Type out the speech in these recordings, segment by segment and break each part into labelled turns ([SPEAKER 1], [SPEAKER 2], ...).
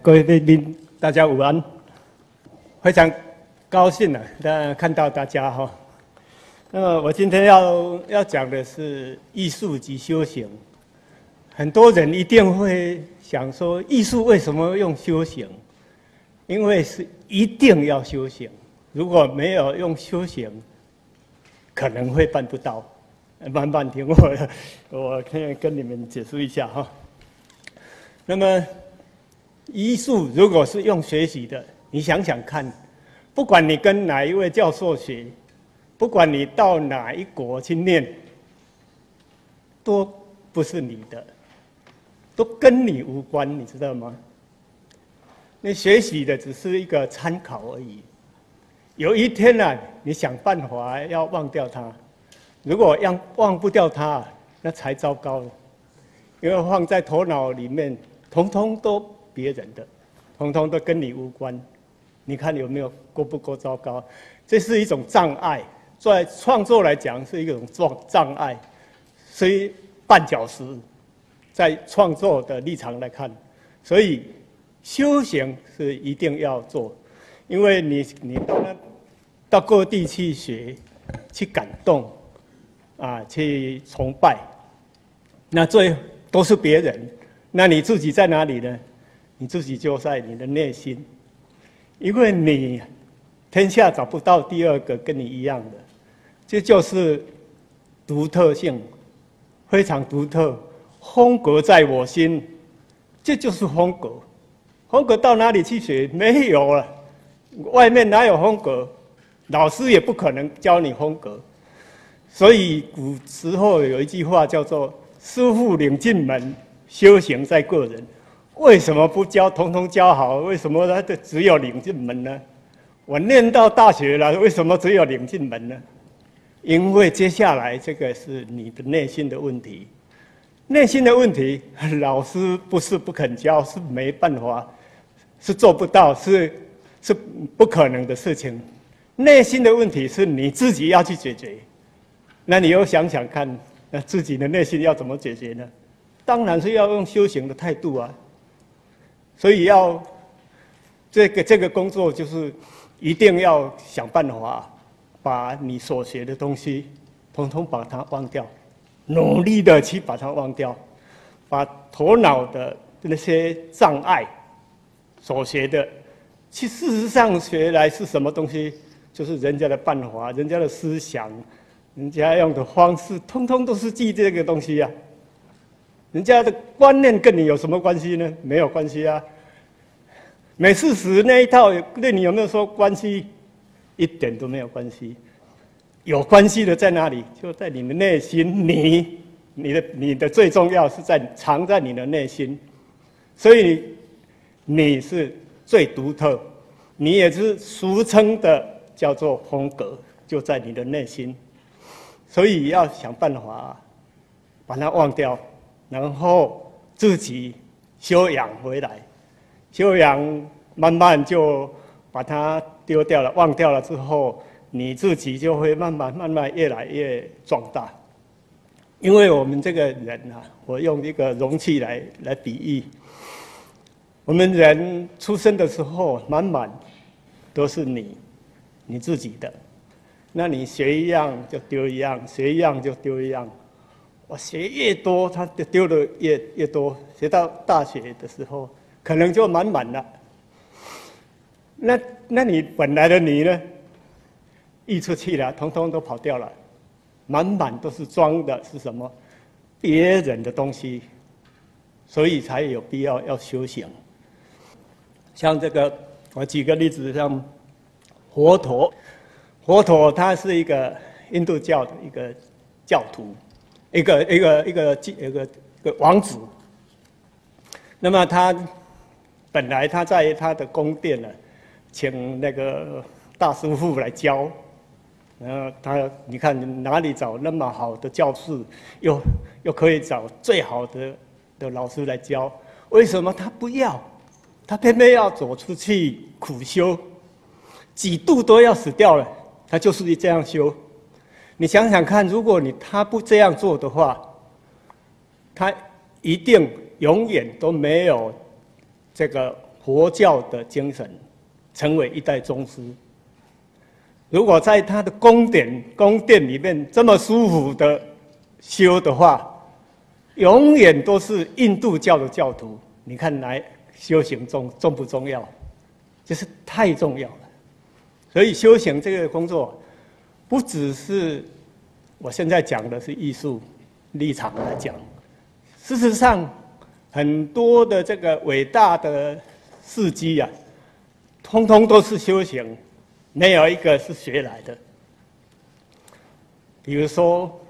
[SPEAKER 1] 各位贵宾，大家午安，非常高兴啊，大看到大家哈。那么我今天要要讲的是艺术及修行。很多人一定会想说，艺术为什么用修行？因为是一定要修行，如果没有用修行，可能会办不到。慢慢听我，我可以跟你们解释一下哈。那么。医术如果是用学习的，你想想看，不管你跟哪一位教授学，不管你到哪一国去念，都不是你的，都跟你无关，你知道吗？你学习的只是一个参考而已。有一天呢，你想办法要忘掉它，如果要忘不掉它，那才糟糕了，因为放在头脑里面，通通都。别人的，通通都跟你无关，你看有没有够不够糟糕？这是一种障碍，在创作来讲是一种障障碍，所以绊脚石，在创作的立场来看，所以修行是一定要做，因为你你到到各地去学，去感动，啊，去崇拜，那最都是别人，那你自己在哪里呢？你自己就在你的内心，因为你天下找不到第二个跟你一样的，这就是独特性，非常独特，风格在我心，这就是风格。风格到哪里去学？没有了，外面哪有风格？老师也不可能教你风格。所以古时候有一句话叫做“师傅领进门，修行在个人”。为什么不教？统统教好？为什么他的只有领进门呢？我念到大学了，为什么只有领进门呢？因为接下来这个是你的内心的问题，内心的问题，老师不是不肯教，是没办法，是做不到，是是不可能的事情。内心的问题是你自己要去解决。那你又想想看，那自己的内心要怎么解决呢？当然是要用修行的态度啊。所以要这个这个工作，就是一定要想办法把你所学的东西，统统把它忘掉，努力的去把它忘掉，把头脑的那些障碍所学的，其事实上学来是什么东西？就是人家的办法、人家的思想、人家用的方式，通通都是记这个东西呀。人家的观念跟你有什么关系呢？没有关系啊。美事史那一套对你有没有说关系？一点都没有关系。有关系的在哪里？就在你的内心。你、你的、你的最重要是在藏在你的内心。所以你是最独特，你也是俗称的叫做风格，就在你的内心。所以要想办法把它忘掉。然后自己修养回来，修养慢慢就把它丢掉了、忘掉了之后，你自己就会慢慢慢慢越来越壮大。因为我们这个人啊，我用一个容器来来比喻，我们人出生的时候满满都是你你自己的，那你学一样就丢一样，学一样就丢一样。我学越多，他就丢的越越多。学到大学的时候，可能就满满了。那那你本来的你呢？溢出去了，通通都跑掉了，满满都是装的是什么？别人的东西，所以才有必要要修行。像这个，我举个例子，像佛陀，佛陀他是一个印度教的一个教徒。一个一个一个一个一个王子，那么他本来他在他的宫殿呢，请那个大师傅来教，然后他你看哪里找那么好的教室，又又可以找最好的的老师来教？为什么他不要？他偏偏要走出去苦修，几度都要死掉了，他就是这样修。你想想看，如果你他不这样做的话，他一定永远都没有这个佛教的精神，成为一代宗师。如果在他的宫殿宫殿里面这么舒服的修的话，永远都是印度教的教徒。你看来修行重重不重要？就是太重要了。所以修行这个工作，不只是我现在讲的是艺术立场来讲，事实上。很多的这个伟大的事迹呀，通通都是修行，没有一个是学来的。比如说，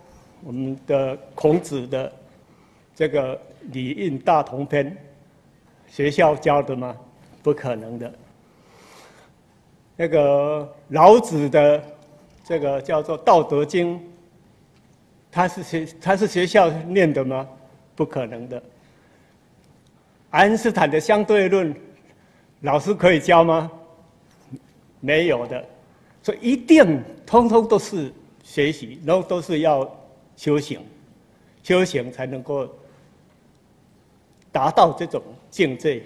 [SPEAKER 1] 我们的孔子的这个《礼运大同篇》，学校教的吗？不可能的。那个老子的这个叫做《道德经》，他是学他是学校念的吗？不可能的。爱因斯坦的相对论，老师可以教吗？没有的，所以一定通通都是学习，然后都是要修行，修行才能够达到这种境界。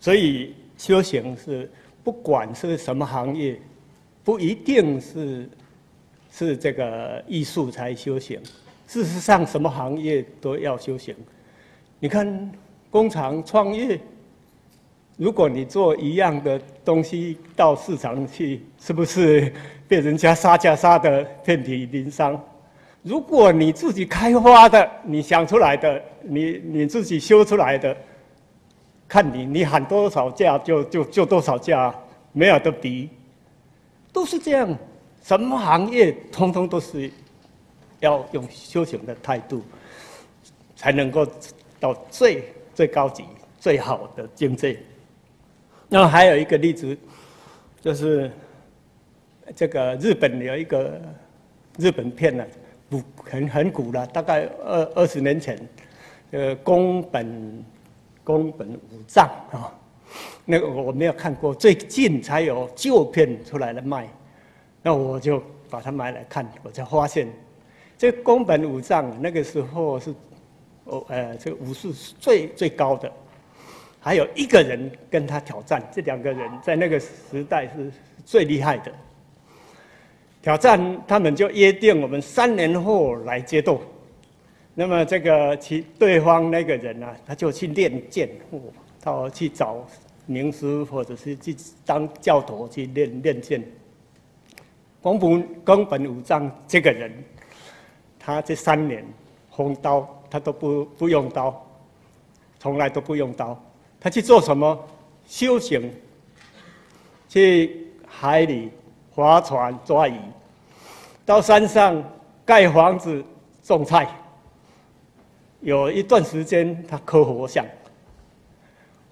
[SPEAKER 1] 所以修行是不管是什么行业，不一定是是这个艺术才修行。事实上，什么行业都要修行。你看。工厂创业，如果你做一样的东西到市场去，是不是被人家杀价杀的遍体鳞伤？如果你自己开发的，你想出来的，你你自己修出来的，看你你喊多少价就就就多少价，没有的比，都是这样。什么行业，通通都是要用修行的态度，才能够到最。最高级、最好的境界。那还有一个例子，就是这个日本有一个日本片呢，古很很古了，大概二二十年前，呃，宫本宫本武藏啊，那个我没有看过，最近才有旧片出来了卖，那我就把它买来看，我才发现，这宫本武藏那个时候是。哦，呃，这个武术是最最高的，还有一个人跟他挑战，这两个人在那个时代是最厉害的。挑战，他们就约定我们三年后来决斗。那么这个其对方那个人呢，他就去练剑，到去找名师或者是去当教头去练练剑。宫本宫本武藏这个人，他这三年红刀。他都不不用刀，从来都不用刀。他去做什么？修行，去海里划船抓鱼，到山上盖房子种菜。有一段时间他刻佛像。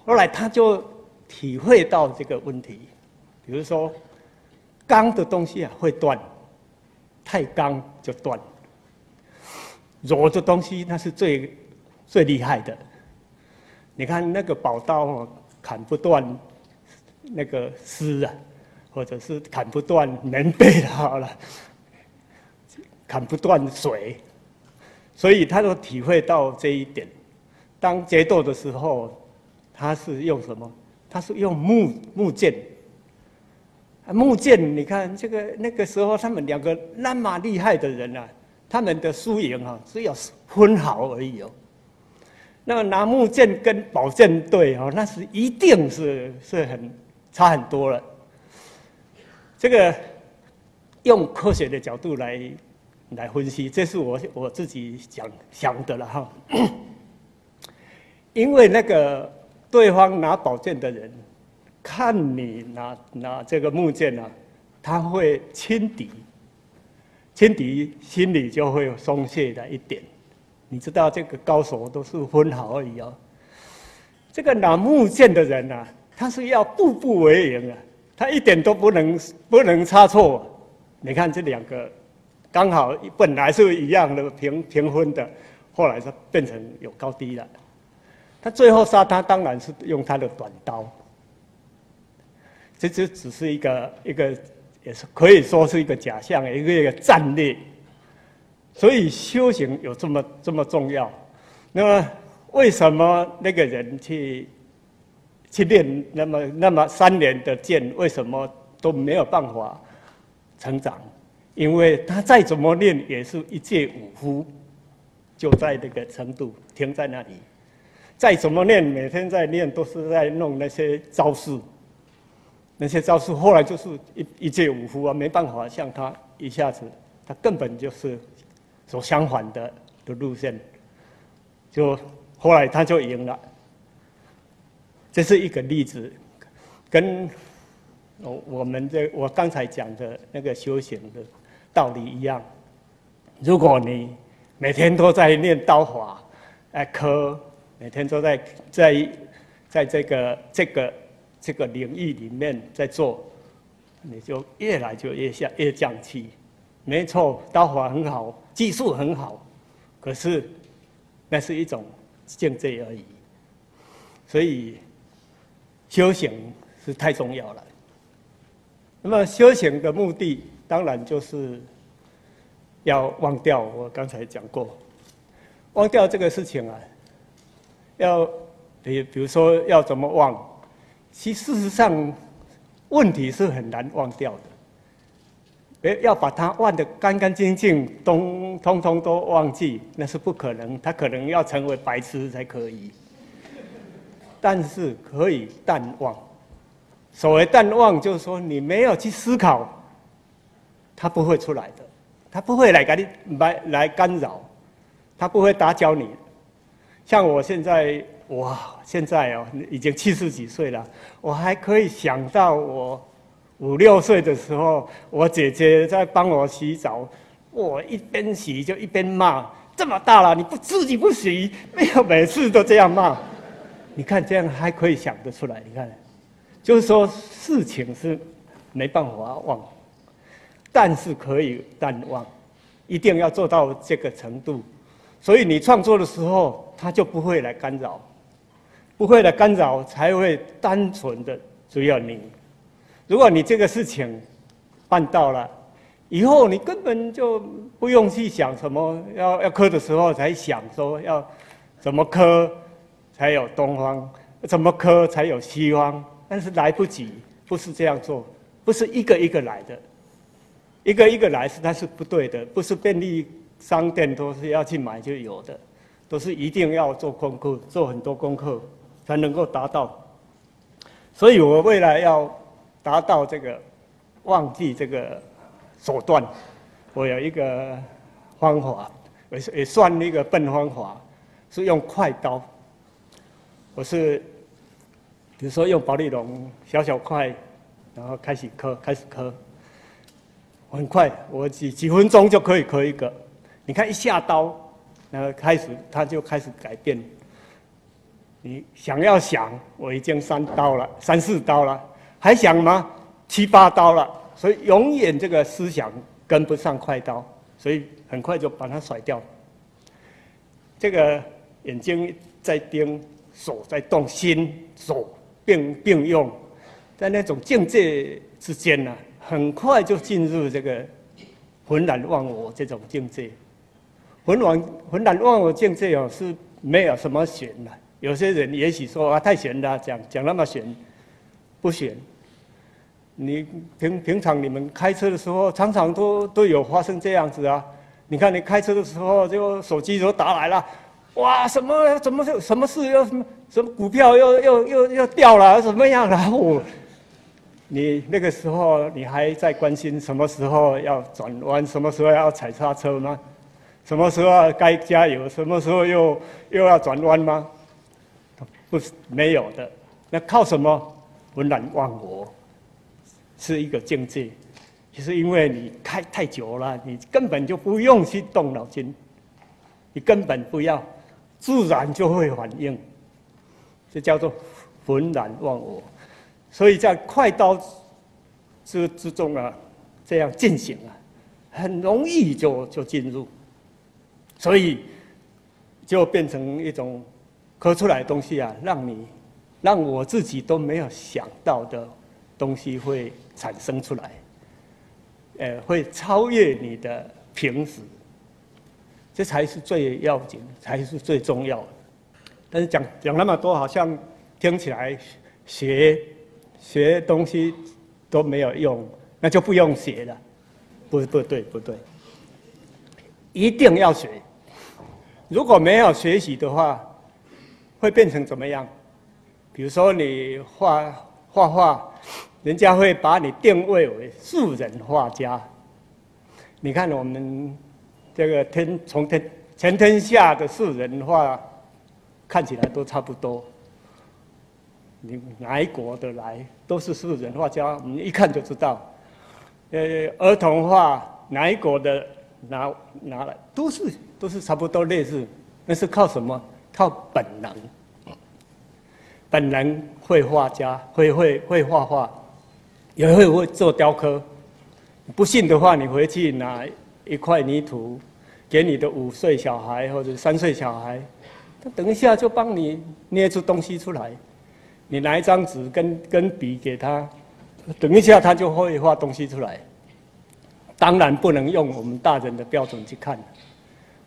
[SPEAKER 1] 后来他就体会到这个问题，比如说钢的东西啊会断，太钢就断。柔的东西那是最最厉害的。你看那个宝刀哦，砍不断那个丝啊，或者是砍不断棉被好了，砍不断水，所以他都体会到这一点。当决斗的时候，他是用什么？他是用木木剑。木剑，你看这个那个时候，他们两个那么厉害的人啊。他们的输赢啊，只有分毫而已哦。那么拿木剑跟宝剑对哦，那是一定是是很差很多了。这个用科学的角度来来分析，这是我我自己想想的了哈。因为那个对方拿宝剑的人，看你拿拿这个木剑啊，他会轻敌。轻敌心里就会松懈的一点，你知道这个高手都是分毫而已哦。这个拿木剑的人呐，他是要步步为营啊，他一点都不能不能差错。你看这两个，刚好本来是一样的平平分的，后来是变成有高低了。他最后杀他当然是用他的短刀，这这只是一个一个。也是可以说是一个假象，一个一个战略。所以修行有这么这么重要。那么为什么那个人去去练那么那么三年的剑，为什么都没有办法成长？因为他再怎么练，也是一介武夫，就在那个程度停在那里。再怎么练，每天在练，都是在弄那些招式。那些招式后来就是一一介武夫啊，没办法像他一下子，他根本就是走相反的的路线，就后来他就赢了。这是一个例子，跟我我们这我刚才讲的那个修行的道理一样。如果你每天都在练刀法，哎，科每天都在在在这个这个这个领域里面在做，你就越来就越下越降气。没错，刀法很好，技术很好，可是那是一种境界而已。所以。修行是太重要了。那么修行的目的，当然就是要忘掉我刚才讲过，忘掉这个事情啊。要比比如说要怎么忘？其事实上，问题是很难忘掉的。诶，要把它忘得干干净净，通通通都忘记，那是不可能。他可能要成为白痴才可以。但是可以淡忘。所谓淡忘，就是说你没有去思考，它不会出来的，它不会来给你来来干扰，它不会打搅你。像我现在，哇，现在哦，已经七十几岁了，我还可以想到我五六岁的时候，我姐姐在帮我洗澡，我一边洗就一边骂：这么大了，你不自己不洗，没有每次都这样骂。你看，这样还可以想得出来。你看，就是说事情是没办法忘，但是可以淡忘，一定要做到这个程度。所以你创作的时候，他就不会来干扰，不会的干扰，才会单纯的只有你。如果你这个事情办到了，以后你根本就不用去想什么要要磕的时候才想说要怎么磕。才有东方，怎么磕才有西方？但是来不及，不是这样做，不是一个一个来的，一个一个来是那是不对的，不是便利商店都是要去买就有的，都是一定要做功课，做很多功课才能够达到。所以我未来要达到这个忘记这个手段，我有一个方法，也也算一个笨方法，是用快刀。我是，比如说用保利龙小小块，然后开始磕，开始磕，很快，我几几分钟就可以磕一个。你看一下刀，然后开始它就开始改变。你想要想，我已经三刀了，三四刀了，还想吗？七八刀了，所以永远这个思想跟不上快刀，所以很快就把它甩掉。这个眼睛在盯。手在动，心手并并用，在那种境界之间呢，很快就进入这个浑然忘我这种境界。浑然浑然忘我境界哦，是没有什么玄的。有些人也许说啊，太玄了，讲讲那么玄，不玄。你平平常你们开车的时候，常常都都有发生这样子啊。你看你开车的时候，就手机都打来了。哇，什么？怎么什么事？又什么？什么股票又又又又掉了？怎么样？然后你那个时候你还在关心什么时候要转弯，什么时候要踩刹车吗？什么时候该加油？什么时候又又要转弯吗？不是没有的。那靠什么？浑然忘我，是一个境界。就是因为你开太久了，你根本就不用去动脑筋，你根本不要。自然就会反应，这叫做浑然忘我。所以在快刀之之中啊，这样进行啊，很容易就就进入，所以就变成一种刻出来的东西啊，让你让我自己都没有想到的东西会产生出来，呃，会超越你的平时。这才是最要紧，才是最重要的。但是讲讲那么多，好像听起来学学东西都没有用，那就不用学了。不不对不对，一定要学。如果没有学习的话，会变成怎么样？比如说你画画画，人家会把你定位为素人画家。你看我们这个天从天全天下的素人画，看起来都差不多。你哪一国的来都是素人画家，你一看就知道。呃，儿童画哪一国的拿拿来都是都是差不多类似，那是靠什么？靠本能。本能会画家会会会画画，也会会做雕刻。不信的话，你回去拿一块泥土，给你的五岁小孩或者三岁小孩，他等一下就帮你捏出东西出来。你拿一张纸跟跟笔给他，等一下他就会画东西出来。当然不能用我们大人的标准去看，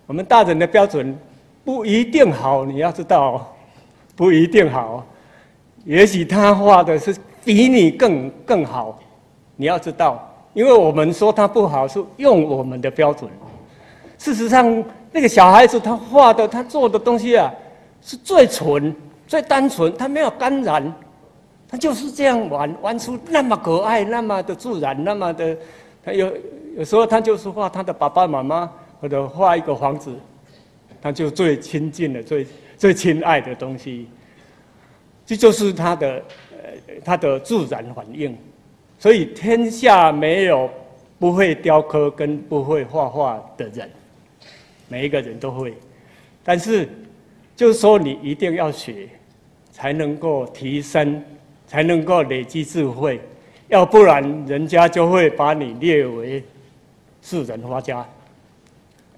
[SPEAKER 1] 我们大人的标准不一定好，你要知道，不一定好。也许他画的是比你更更好，你要知道。因为我们说他不好，是用我们的标准。事实上，那个小孩子他画的、他做的东西啊，是最纯、最单纯，他没有感染，他就是这样玩，玩出那么可爱、那么的自然、那么的。他有有时候他就是画他的爸爸妈妈，或者画一个房子，他就最亲近的、最最亲爱的东西。这就是他的呃他的自然反应。所以天下没有不会雕刻跟不会画画的人，每一个人都会。但是，就是说你一定要学，才能够提升，才能够累积智慧。要不然，人家就会把你列为世人画家。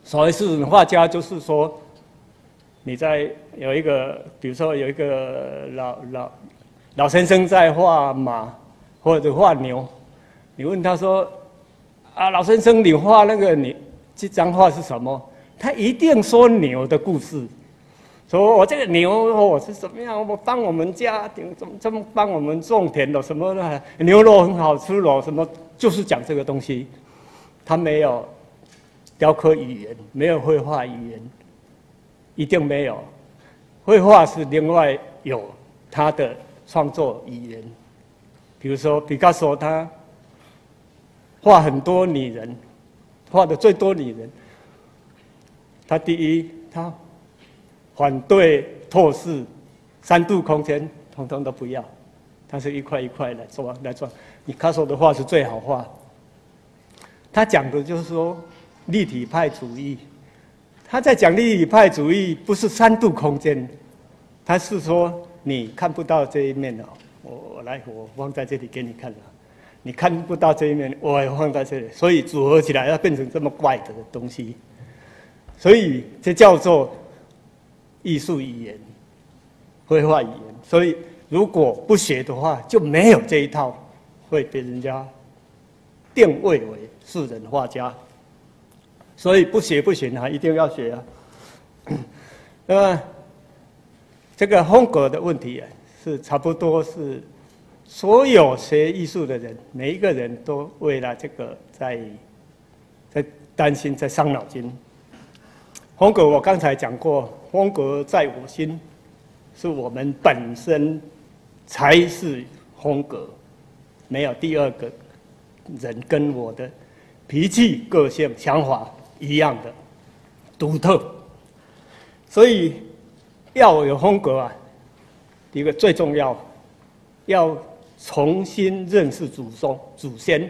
[SPEAKER 1] 所谓世人画家，就是说你在有一个，比如说有一个老老老先生在画马。或者画牛，你问他说：“啊，老先生，你画那个你这张画是什么？”他一定说牛的故事，说我这个牛我是怎么样，我帮我们家庭怎么怎么帮我们种田的什么的，牛肉很好吃咯，什么就是讲这个东西。他没有雕刻语言，没有绘画语言，一定没有。绘画是另外有他的创作语言。比如说，毕加索他画很多女人，画的最多女人。他第一，他反对透视、三度空间，统统都不要。他是一块一块来做来做。你卡索的画是最好画。他讲的就是说立体派主义。他在讲立体派主义，不是三度空间，他是说你看不到这一面的。我我来，我放在这里给你看了，你看不到这一面，我也放在这里，所以组合起来要变成这么怪的东西，所以这叫做艺术语言、绘画语言。所以如果不学的话，就没有这一套，会被人家定位为世人画家。所以不学不行啊，一定要学啊。那么这个风格的问题啊。是差不多是所有学艺术的人，每一个人都为了这个在在担心，在伤脑筋。风格我刚才讲过，风格在我心，是我们本身才是风格，没有第二个人跟我的脾气、个性、想法一样的独特，所以要有风格啊。一个最重要，要重新认识祖宗、祖先，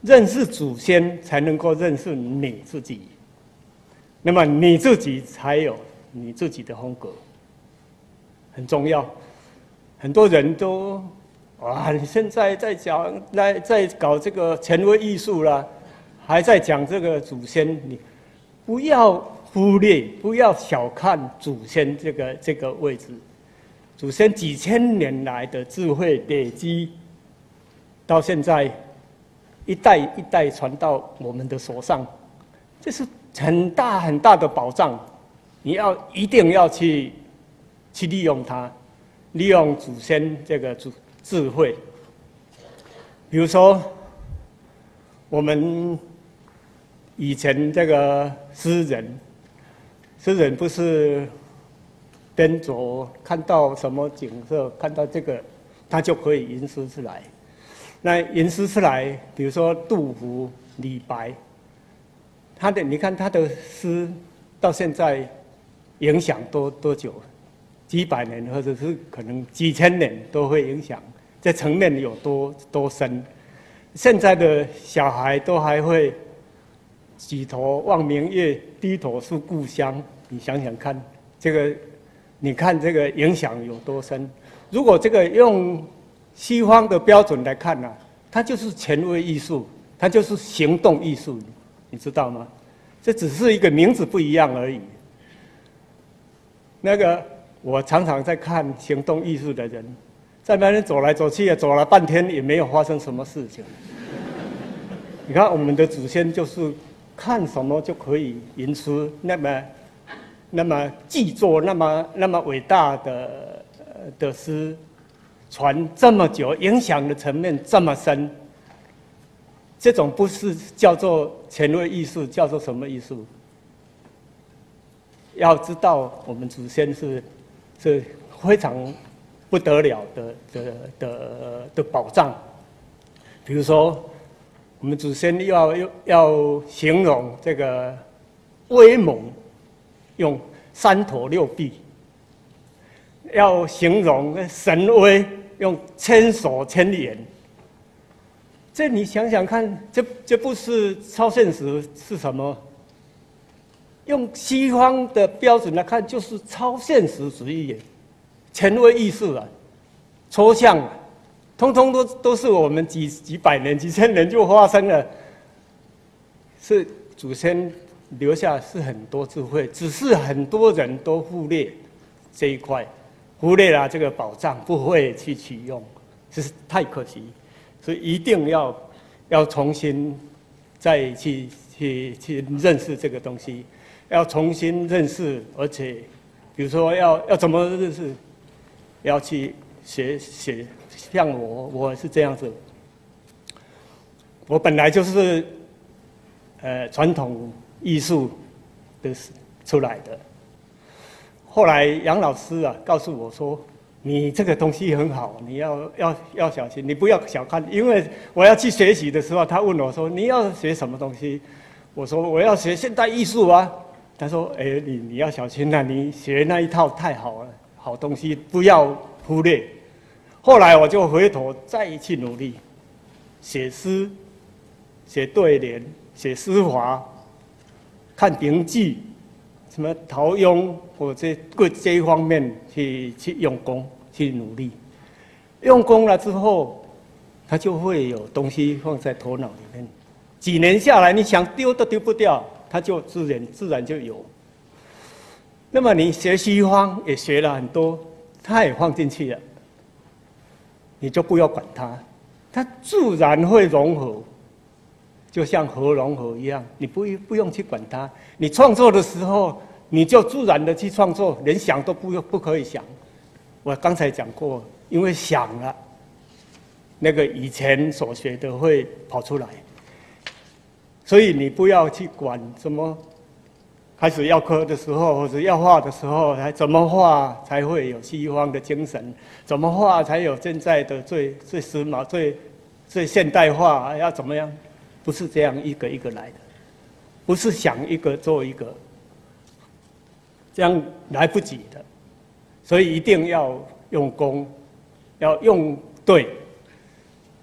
[SPEAKER 1] 认识祖先才能够认识你自己。那么你自己才有你自己的风格，很重要。很多人都啊，你现在在讲、在在搞这个前卫艺术了，还在讲这个祖先，你不要忽略，不要小看祖先这个这个位置。祖先几千年来的智慧累积，到现在一代一代传到我们的手上，这是很大很大的宝藏。你要一定要去去利用它，利用祖先这个智智慧。比如说，我们以前这个诗人，诗人不是跟着看到什么景色，看到这个，他就可以吟诗出来。那吟诗出来，比如说杜甫、李白，他的你看他的诗到现在影响多多久？几百年，或者是可能几千年都会影响。这层面有多多深？现在的小孩都还会举头望明月，低头思故乡。你想想看，这个，你看这个影响有多深？如果这个用西方的标准来看呢，它就是前卫艺术，它就是行动艺术，你知道吗？这只是一个名字不一样而已。那个，我常常在看行动艺术的人。在那边走来走去，走了半天也没有发生什么事情。你看，我们的祖先就是看什么就可以吟出那么、那么记作那么、那么伟大的的诗，传这么久，影响的层面这么深。这种不是叫做前卫艺术，叫做什么艺术？要知道，我们祖先是是非常。不得了的的的的宝藏，比如说，我们祖先要要要形容这个威猛，用三头六臂；要形容神威，用千手千眼。这你想想看，这这不是超现实是什么？用西方的标准来看，就是超现实主义。前卫艺术啊，抽象，通通都都是我们几几百年、几千年就发生了，是祖先留下是很多智慧，只是很多人都忽略这一块，忽略了这个宝藏，不会去取用，这是太可惜，所以一定要要重新再去去去认识这个东西，要重新认识，而且比如说要要怎么认识？要去学学，像我我是这样子。我本来就是，呃，传统艺术的出来的。后来杨老师啊告诉我说：“你这个东西很好，你要要要小心，你不要小看。”因为我要去学习的时候，他问我说：“你要学什么东西？”我说：“我要学现代艺术啊。”他说：“哎，你你要小心啊，你学那一套太好了。”好东西不要忽略。后来我就回头再一次努力，写诗、写对联、写诗华、看评剧，什么陶庸或者各这一方面去去用功去努力。用功了之后，他就会有东西放在头脑里面。几年下来，你想丢都丢不掉，他就自然自然就有。那么你学西方也学了很多，他也放进去了，你就不要管它，它自然会融合，就像核融合一样，你不不用去管它。你创作的时候，你就自然的去创作，连想都不用不可以想。我刚才讲过，因为想了，那个以前所学的会跑出来，所以你不要去管什么。开始要刻的时候，或者要画的时候，还怎么画才会有西方的精神？怎么画才有现在的最最时髦、最最现代化？要怎么样？不是这样一个一个来的，不是想一个做一个，这样来不及的。所以一定要用功，要用对。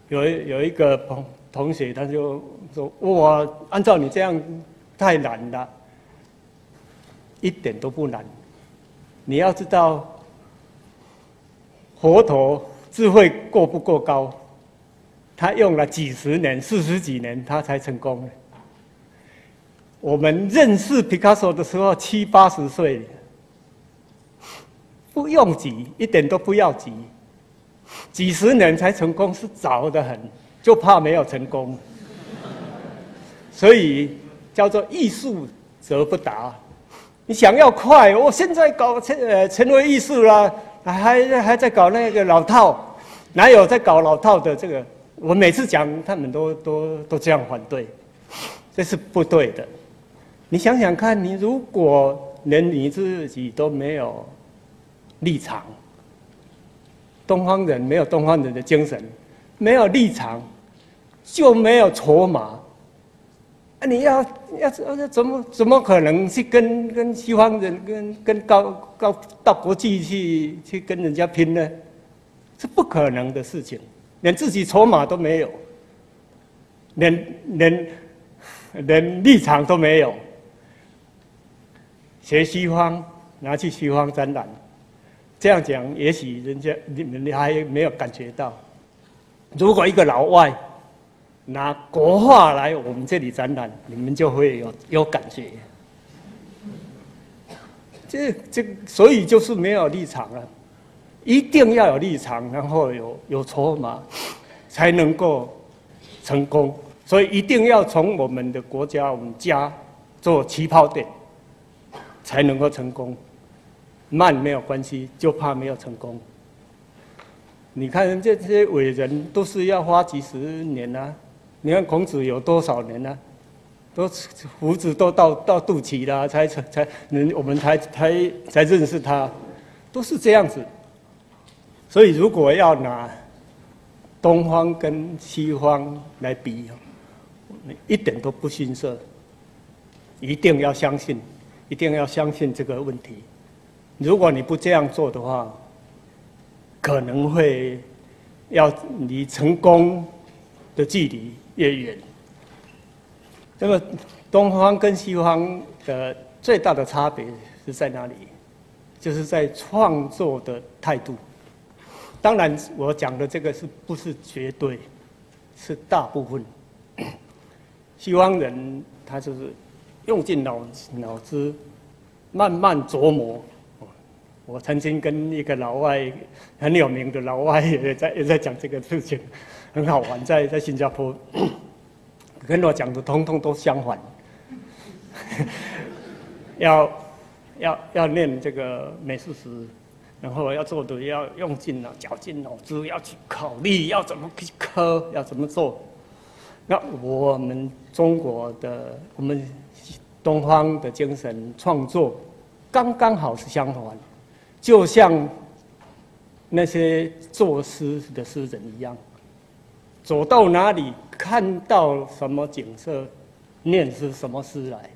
[SPEAKER 1] 有有一个同同学他就说：“我按照你这样太难了。”一点都不难，你要知道，佛陀智慧过不过高？他用了几十年、四十几年，他才成功。我们认识皮卡索的时候七八十岁，不用急，一点都不要急。几十年才成功是早得很，就怕没有成功。所以叫做欲速则不达。你想要快，我现在搞成呃成为艺术了，还还在搞那个老套，哪有在搞老套的这个？我每次讲，他们都都都这样反对，这是不对的。你想想看，你如果连你自己都没有立场，东方人没有东方人的精神，没有立场，就没有筹码。啊，你要要要怎么怎么可能去跟跟西方人跟跟高高到国际去去跟人家拼呢？是不可能的事情，连自己筹码都没有，连连连立场都没有。学西方，拿去西方展览，这样讲，也许人家你们还没有感觉到。如果一个老外。拿国画来我们这里展览，你们就会有有感觉。这这，所以就是没有立场了，一定要有立场，然后有有筹码，才能够成功。所以一定要从我们的国家、我们家做起跑点，才能够成功。慢没有关系，就怕没有成功。你看人这些伟人，都是要花几十年啊。你看孔子有多少年呢？都胡子都到到肚脐了，才才才，我们才才才认识他，都是这样子。所以如果要拿东方跟西方来比，一点都不逊色。一定要相信，一定要相信这个问题。如果你不这样做的话，可能会要离成功的距离。越远，那么东方跟西方的最大的差别是在哪里？就是在创作的态度。当然，我讲的这个是不是绝对？是大部分。西方人他就是用尽脑脑子，慢慢琢磨。我曾经跟一个老外很有名的老外也在也在讲这个事情。很好玩，在在新加坡，跟我讲的通通都相反。要要要念这个美术史，然后要做的要用尽了绞尽脑汁，要去考虑要怎么去刻，要怎么做。那我们中国的我们东方的精神创作，刚刚好是相反，就像那些作诗的诗人一样。走到哪里看到什么景色，念出什么诗来，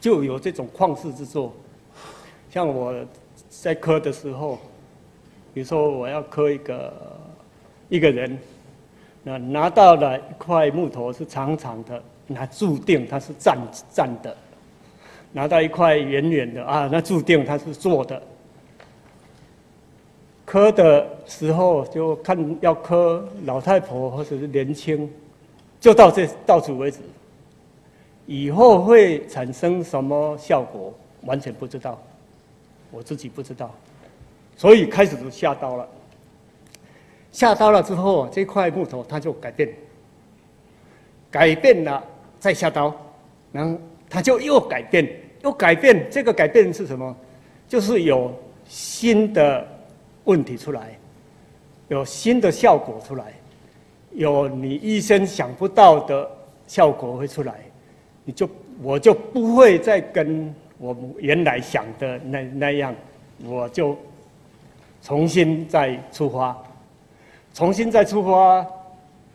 [SPEAKER 1] 就有这种旷世之作。像我在刻的时候，比如说我要刻一个一个人，那拿到了一块木头是长长的，那注定他是站站的；拿到一块圆圆的啊，那注定他是坐的。磕的时候就看要磕老太婆或者是年轻，就到这到此为止。以后会产生什么效果，完全不知道，我自己不知道，所以开始就下刀了。下刀了之后，这块木头它就改变，改变了再下刀，然后它就又改变，又改变。这个改变是什么？就是有新的。问题出来，有新的效果出来，有你医生想不到的效果会出来，你就我就不会再跟我原来想的那那样，我就重新再出发，重新再出发，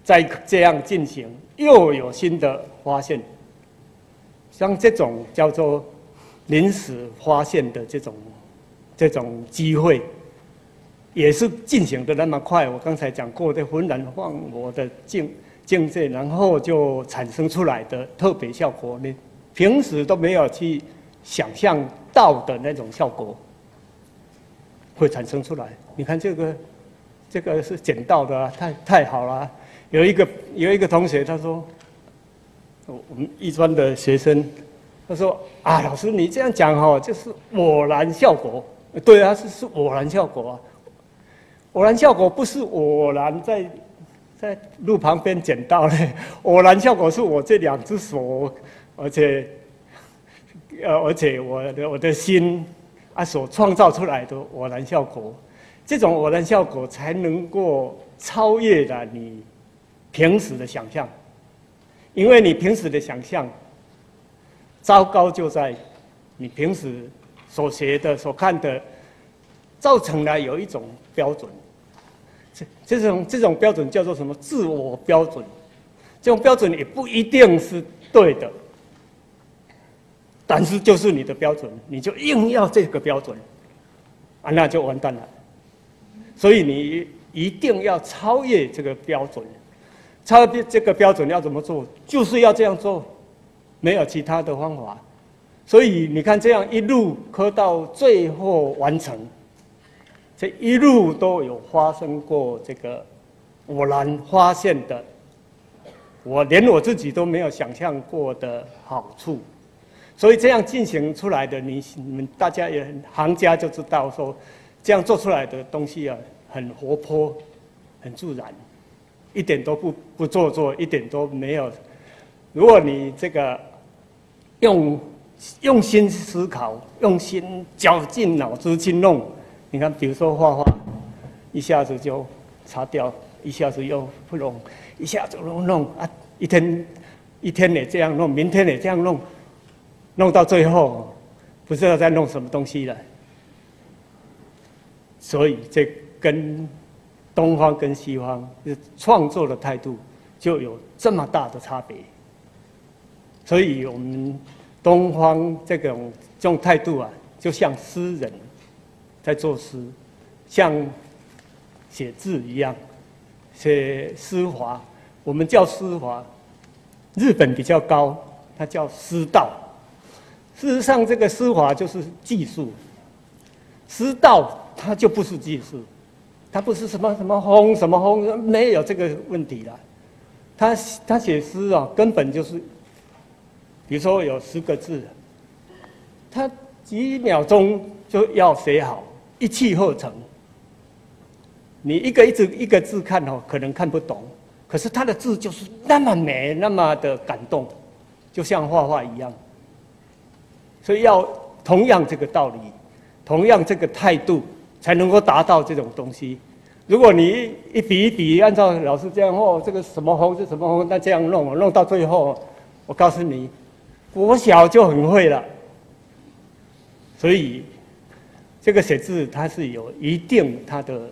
[SPEAKER 1] 再这样进行，又有新的发现。像这种叫做临时发现的这种这种机会。也是进行的那么快，我刚才讲过的浑然忘我的境境界，然后就产生出来的特别效果，你平时都没有去想象到的那种效果，会产生出来。你看这个，这个是捡到的，太太好了。有一个有一个同学他说，我们一专的学生，他说啊，老师你这样讲哦，就是偶然效果。对啊，是是偶然效果啊。偶然效果不是偶然在在路旁边捡到的，偶然效果是我这两只手，而且呃，而且我的我的心啊所创造出来的偶然效果，这种偶然效果才能够超越了你平时的想象，因为你平时的想象，糟糕就在你平时所学的、所看的，造成了有一种标准。这种这种标准叫做什么？自我标准。这种标准也不一定是对的，但是就是你的标准，你就硬要这个标准，啊，那就完蛋了。所以你一定要超越这个标准，超越这个标准要怎么做？就是要这样做，没有其他的方法。所以你看，这样一路磕到最后完成，这一路都有发生过这个偶然发现的。我连我自己都没有想象过的好处，所以这样进行出来的，你你们大家也行家就知道说，这样做出来的东西啊，很活泼，很自然，一点都不不做作，一点都没有。如果你这个用用心思考，用心绞尽脑汁去弄，你看，比如说画画，一下子就擦掉，一下子又不弄。一下子弄弄啊，一天一天也这样弄，明天也这样弄，弄到最后不知道在弄什么东西了。所以这跟东方跟西方创作的态度就有这么大的差别。所以我们东方这种这种态度啊，就像诗人在作诗，像写字一样。写诗华，我们叫诗华，日本比较高，它叫诗道。事实上，这个诗华就是技术，诗道它就不是技术，它不是什么什么轰什么轰，没有这个问题了。他他写诗啊，根本就是，比如说有十个字，他几秒钟就要写好，一气呵成。你一个一字一个字看哦，可能看不懂，可是他的字就是那么美，那么的感动，就像画画一样。所以要同样这个道理，同样这个态度，才能够达到这种东西。如果你一笔一笔按照老师这样哦，这个什么红是什么红，那这样弄，弄到最后，我告诉你，国小就很会了。所以这个写字它是有一定它的。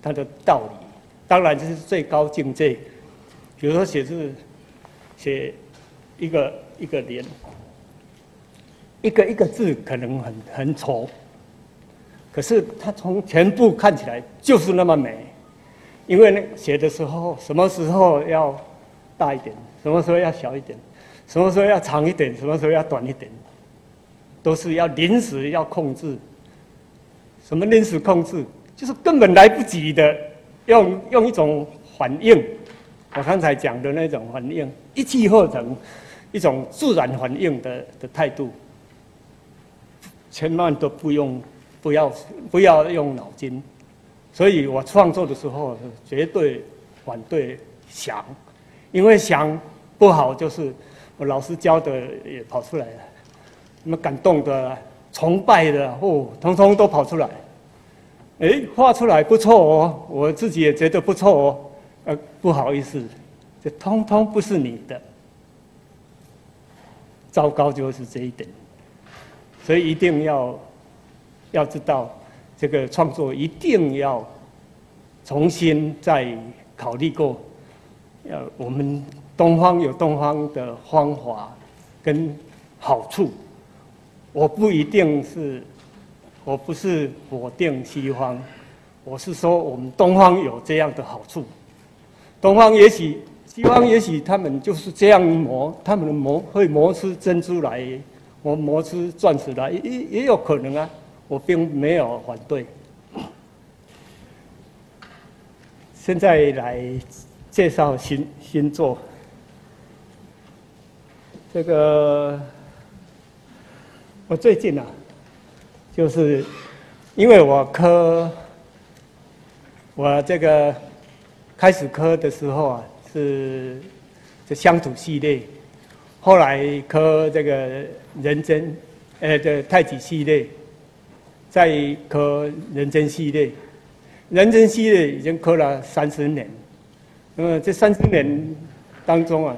[SPEAKER 1] 它的道理，当然这是最高境界。比如说写字，写一个一个连，一个一个字可能很很丑，可是它从全部看起来就是那么美。因为呢，写的时候什么时候要大一点，什么时候要小一点，什么时候要长一点，什么时候要短一点，都是要临时要控制。什么临时控制？就是根本来不及的，用用一种反应，我刚才讲的那种反应，一气呵成，一种自然反应的的态度，千万都不用，不要不要用脑筋。所以我创作的时候绝对反对想，因为想不好就是我老师教的也跑出来了，那么感动的、崇拜的，哦，通通都跑出来。哎，画出来不错哦，我自己也觉得不错哦。呃，不好意思，这通通不是你的。糟糕就是这一点，所以一定要要知道，这个创作一定要重新再考虑过。要我们东方有东方的方法跟好处，我不一定是。我不是否定西方，我是说我们东方有这样的好处。东方也许，西方也许他们就是这样磨，他们的磨会磨出珍珠来，我磨出钻石来，也也有可能啊。我并没有反对。现在来介绍新新作，这个我最近啊。就是因为我科，我这个开始科的时候啊，是这乡土系列，后来科这个人真，呃，这太极系列，再科人真系列，人真系列已经磕了三十年，那么这三十年当中啊，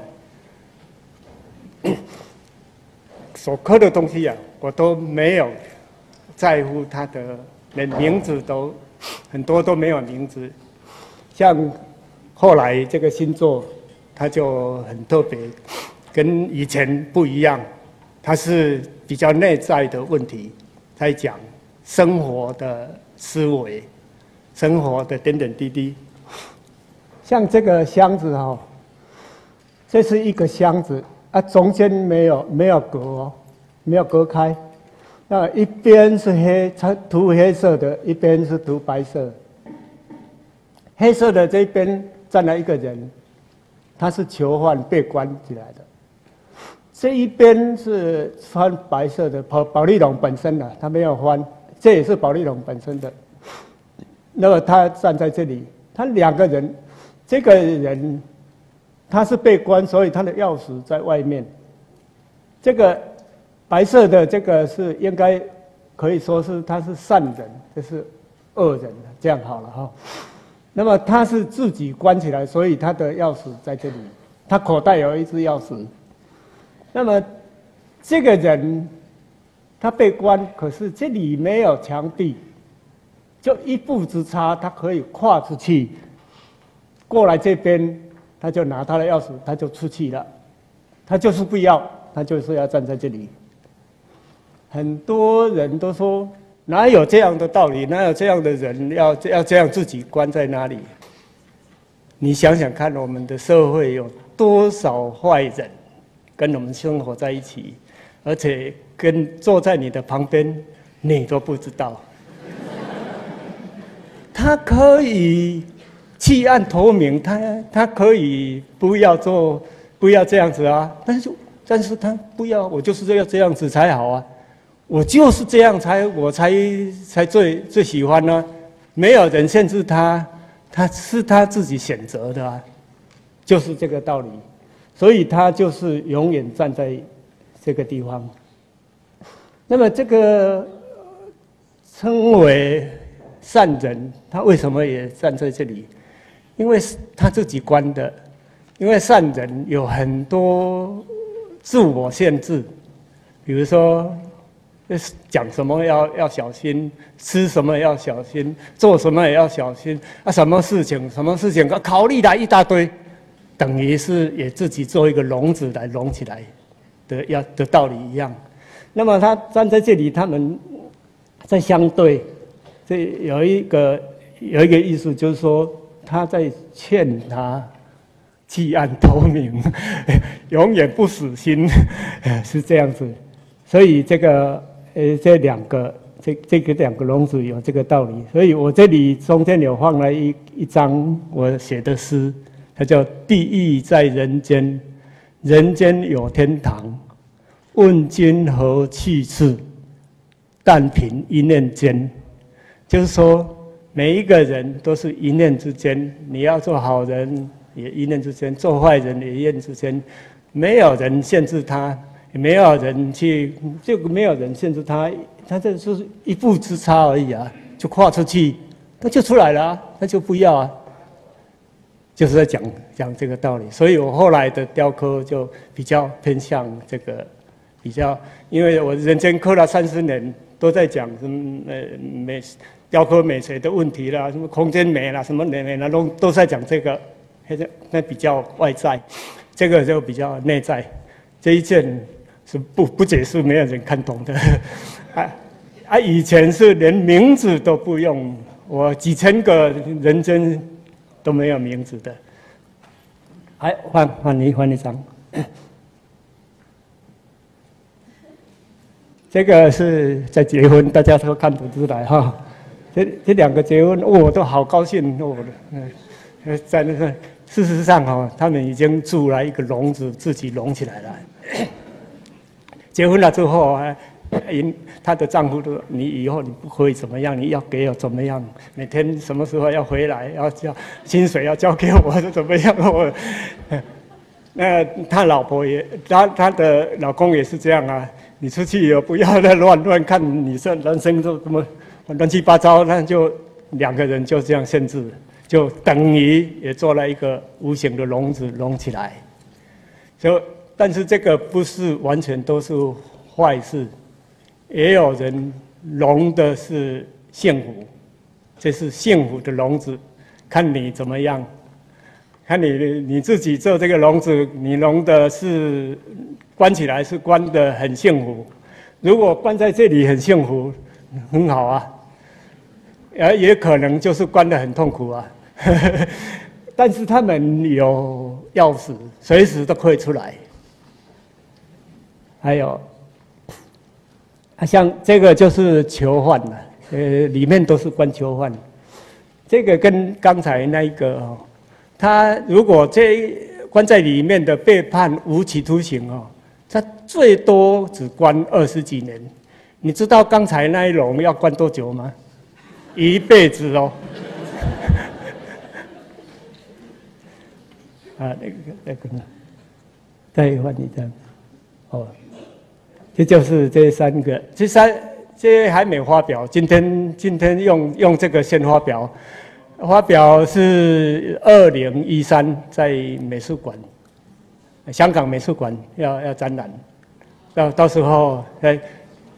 [SPEAKER 1] 所刻的东西啊，我都没有在乎它的，连名字都很多都没有名字。像后来这个星座，它就很特别，跟以前不一样，它是比较内在的问题，在讲生活的思维。生活的点点滴滴，像这个箱子哈，这是一个箱子啊，中间没有没有隔哦，没有隔开，那一边是黑，它涂黑色的，一边是涂白色。黑色的这边站了一个人，他是囚犯被关起来的。这一边是穿白色的保保利龙本身的，他没有翻，这也是保利龙本身的。那么他站在这里，他两个人，这个人他是被关，所以他的钥匙在外面。这个白色的这个是应该可以说是他是善人，这是恶人，这样好了哈。那么他是自己关起来，所以他的钥匙在这里，他口袋有一只钥匙。那么这个人他被关，可是这里没有墙壁。就一步之差，他可以跨出去，过来这边，他就拿他的钥匙，他就出去了。他就是不要，他就是要站在这里。很多人都说，哪有这样的道理？哪有这样的人要要这样自己关在那里？你想想看，我们的社会有多少坏人跟我们生活在一起，而且跟坐在你的旁边，你都不知道。他可以弃暗投明，他他可以不要做，不要这样子啊！但是，但是他不要，我就是这样这样子才好啊！我就是这样才我才才最最喜欢呢。没有人限制他，他是他自己选择的啊，就是这个道理。所以他就是永远站在这个地方。那么这个称为。善人，他为什么也站在这里？因为他自己关的。因为善人有很多自我限制，比如说讲什么要要小心，吃什么要小心，做什么也要小心。啊，什么事情什么事情考虑的一大堆，等于是也自己做一个笼子来笼起来的要的道理一样。那么他站在这里，他们在相对。这有一个有一个意思，就是说他在劝他弃暗投明，永远不死心，是这样子。所以这个呃，这两个这这个两个笼子有这个道理。所以我这里中间有放了一一张我写的诗，它叫“地狱在人间，人间有天堂。问君何去处？但凭一念间。”就是说，每一个人都是一念之间。你要做好人，也一念之间；做坏人，也一念之间。没有人限制他，也没有人去，就没有人限制他。他这是一步之差而已啊，就跨出去，他就出来了，那就不要啊。就是在讲讲这个道理。所以我后来的雕刻就比较偏向这个，比较，因为我人间刻了三十年，都在讲什么呃美。雕刻美学的问题啦，什么空间美啦，什么美美啦，都都在讲这个，那那比较外在，这个就比较内在。这一件是不不解释，没有人看懂的。啊啊，以前是连名字都不用，我几千个人间都没有名字的。哎，换换你换一张。这个是在结婚，大家都看得出来哈。这这两个结婚，我都好高兴哦。呃，在那个事实上哈，他们已经住了一个笼子，自己笼起来了。结婚了之后啊，因她的丈夫说：“你以后你不可以怎么样，你要给我怎么样？每天什么时候要回来，要交薪水要交给我是，怎么样？”我 那他老婆也，他他的老公也是这样啊。你出去也不要再乱乱看，你这人生都这么。乱七八糟，那就两个人就这样限制，就等于也做了一个无形的笼子笼起来。就但是这个不是完全都是坏事，也有人笼的是幸福，这是幸福的笼子，看你怎么样，看你你自己做这个笼子，你笼的是关起来是关的很幸福，如果关在这里很幸福，很好啊。也也可能就是关得很痛苦啊，但是他们有钥匙，随时都可以出来。还有，像这个就是囚犯了，呃，里面都是关囚犯。这个跟刚才那一个哦，他如果这关在里面的被判无期徒刑哦，他最多只关二十几年。你知道刚才那一笼要关多久吗？一辈子哦，啊，那个那个呢？再换一张，哦，这就是这三个，这三这还没发表。今天今天用用这个先发表，发表是二零一三在美术馆，香港美术馆要要展览，到到时候哎，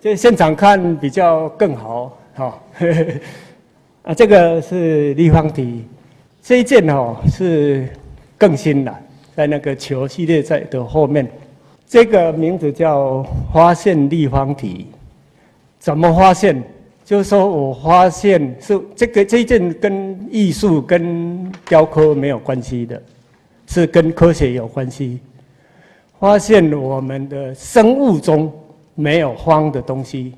[SPEAKER 1] 这现场看比较更好。好，啊，这个是立方体，这一件哦是更新的，在那个球系列在的后面，这个名字叫发现立方体，怎么发现？就是说我发现是这个这一件跟艺术跟雕刻没有关系的，是跟科学有关系，发现我们的生物中没有方的东西。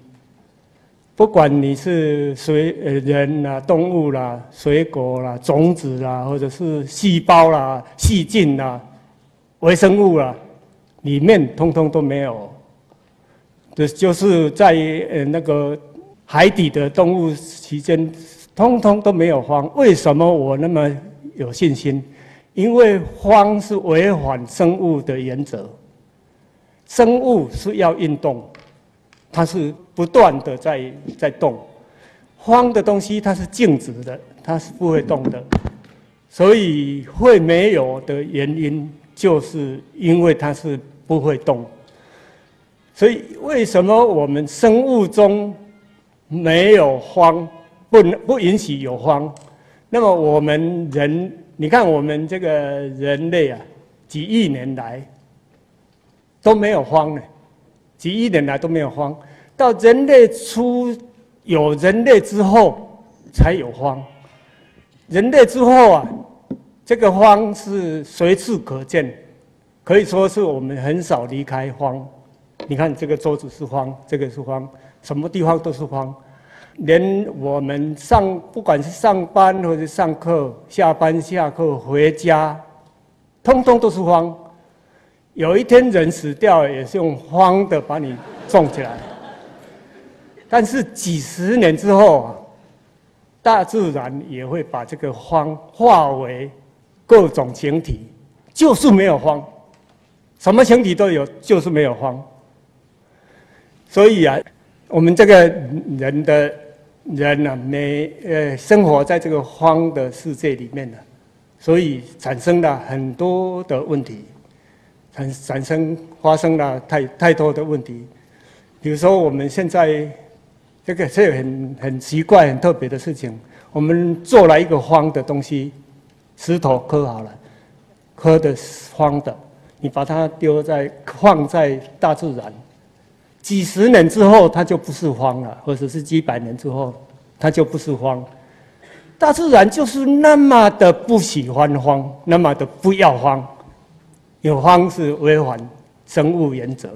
[SPEAKER 1] 不管你是水呃人啦、动物啦、水果啦、种子啦，或者是细胞啦、细菌啦、微生物啦，里面通通都没有。这就是在呃那个海底的动物期间，通通都没有荒。为什么我那么有信心？因为荒是违反生物的原则，生物是要运动。它是不断的在在动，方的东西它是静止的，它是不会动的，所以会没有的原因，就是因为它是不会动。所以为什么我们生物中没有方，不能不允许有方？那么我们人，你看我们这个人类啊，几亿年来都没有方呢？几亿年来都没有荒，到人类出有人类之后才有荒。人类之后啊，这个荒是随处可见，可以说是我们很少离开荒。你看这个桌子是荒，这个是荒，什么地方都是荒，连我们上不管是上班或者上课、下班下课回家，通通都是荒。有一天人死掉，也是用荒的把你种起来。但是几十年之后啊，大自然也会把这个荒化为各种形体，就是没有荒，什么形体都有，就是没有荒。所以啊，我们这个人的人呢，没呃生活在这个荒的世界里面呢，所以产生了很多的问题。产产生发生了太太多的问题，比如说我们现在这个是很很奇怪、很特别的事情。我们做了一个方的东西，石头刻好了，刻的方的，你把它丢在放在大自然，几十年之后它就不是方了，或者是几百年之后它就不是方。大自然就是那么的不喜欢方，那么的不要方。有方是违反生物原则，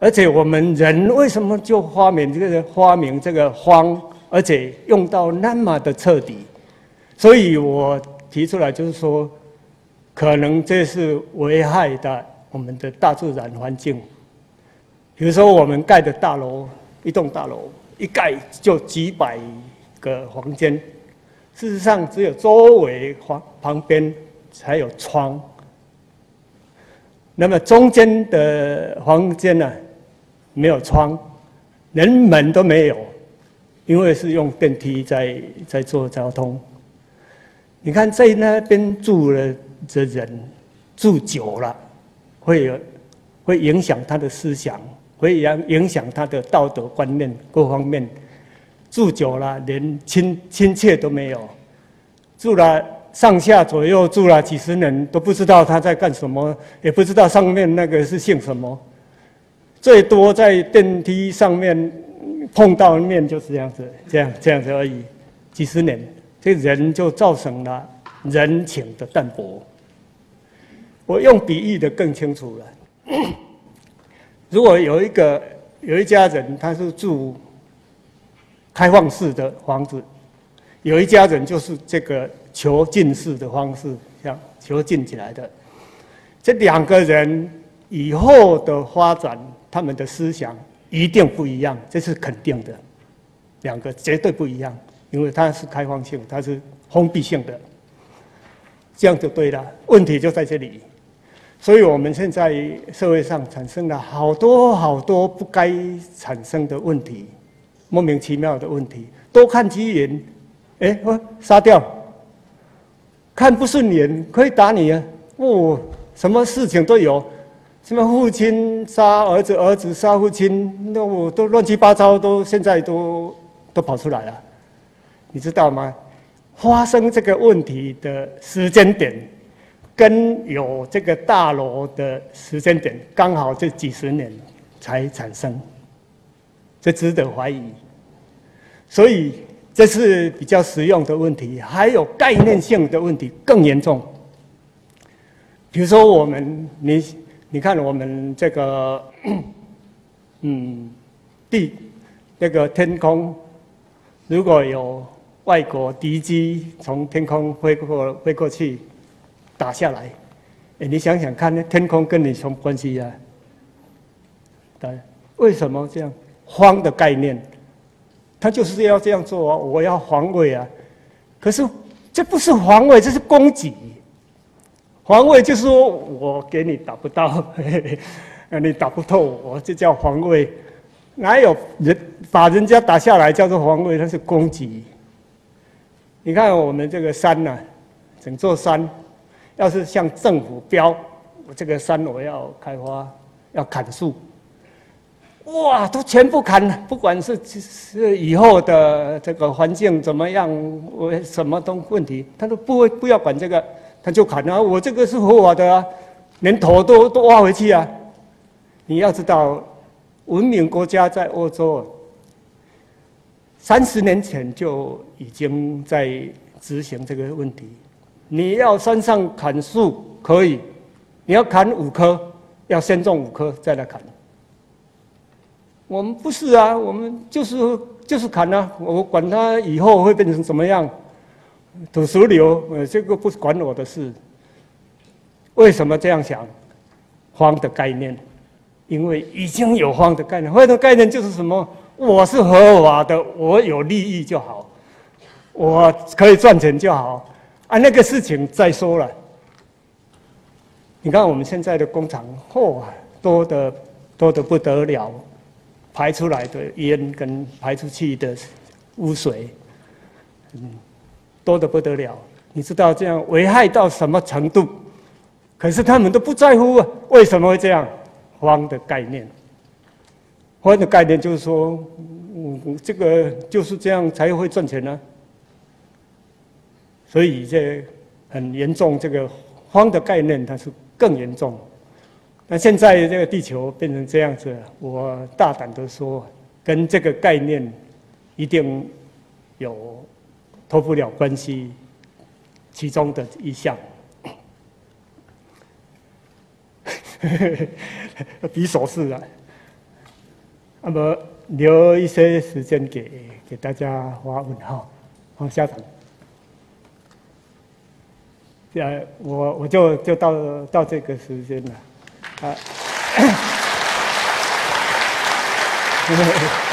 [SPEAKER 1] 而且我们人为什么就发明这个发明这个方，而且用到那么的彻底？所以我提出来就是说，可能这是危害的我们的大自然环境。比如说我们盖的大楼，一栋大楼一盖就几百个房间，事实上只有周围房旁边才有窗。那么中间的房间呢，没有窗，连门都没有，因为是用电梯在在做交通。你看在那边住了的人住久了，会有会影响他的思想，会影影响他的道德观念各方面。住久了，连亲亲切都没有，住了上下左右住了几十年，都不知道他在干什么，也不知道上面那个是姓什么。最多在电梯上面碰到面就是这样子，这样这样子而已。几十年，这人就造成了人情的淡薄。我用比喻的更清楚了。如果有一个有一家人，他是住开放式的房子，有一家人就是这个囚禁式的方式，像囚禁起来的。这两个人以后的发展。他们的思想一定不一样，这是肯定的。两个绝对不一样，因为它是开放性，它是封闭性的，这样就对了。问题就在这里，所以我们现在社会上产生了好多好多不该产生的问题，莫名其妙的问题。多看几眼，哎，我杀掉；看不顺眼，可以打你啊！哦，什么事情都有。什么父亲杀儿子，儿子杀父亲，那我都乱七八糟，都现在都都跑出来了，你知道吗？发生这个问题的时间点，跟有这个大楼的时间点，刚好这几十年才产生，这值得怀疑。所以这是比较实用的问题，还有概念性的问题更严重。比如说我们你。你看我们这个，嗯，地那个天空，如果有外国敌机从天空飞过飞过去，打下来，哎，你想想看，天空跟你什么关系呀？对，为什么这样？方的概念，他就是要这样做啊！我要防卫啊！可是这不是防卫，这是攻击。防卫就是说我给你打不到，嘿 嘿你打不透我，这叫防卫。哪有人把人家打下来叫做防卫？那是攻击。你看我们这个山呐，整座山，要是向政府标，这个山我要开花，要砍树，哇，都全部砍了，不管是是以后的这个环境怎么样，我什么都问题，他都不会不要管这个。他就砍啊！我这个是合法的啊，连头都都挖回去啊！你要知道，文明国家在欧洲，三十年前就已经在执行这个问题。你要山上砍树可以，你要砍五棵，要先种五棵再来砍。我们不是啊，我们就是就是砍啊！我管它以后会变成怎么样。土石流，呃，这个不是管我的事。为什么这样想？荒的概念，因为已经有荒的概念。荒的概念就是什么？我是合法的，我有利益就好，我可以赚钱就好。啊，那个事情再说了。你看我们现在的工厂，嚯，多的多的不得了，排出来的烟跟排出去的污水，嗯。多的不得了，你知道这样危害到什么程度？可是他们都不在乎啊！为什么会这样？荒的概念，荒的概念就是说，嗯，这个就是这样才会赚钱呢。所以这很严重，这个荒的概念它是更严重。那现在这个地球变成这样子，我大胆的说，跟这个概念一定有。脱不了关系，其中的一项，比手势啊。那么留一些时间给给大家发问号，好，下场。呃，我我就就到到这个时间了，啊。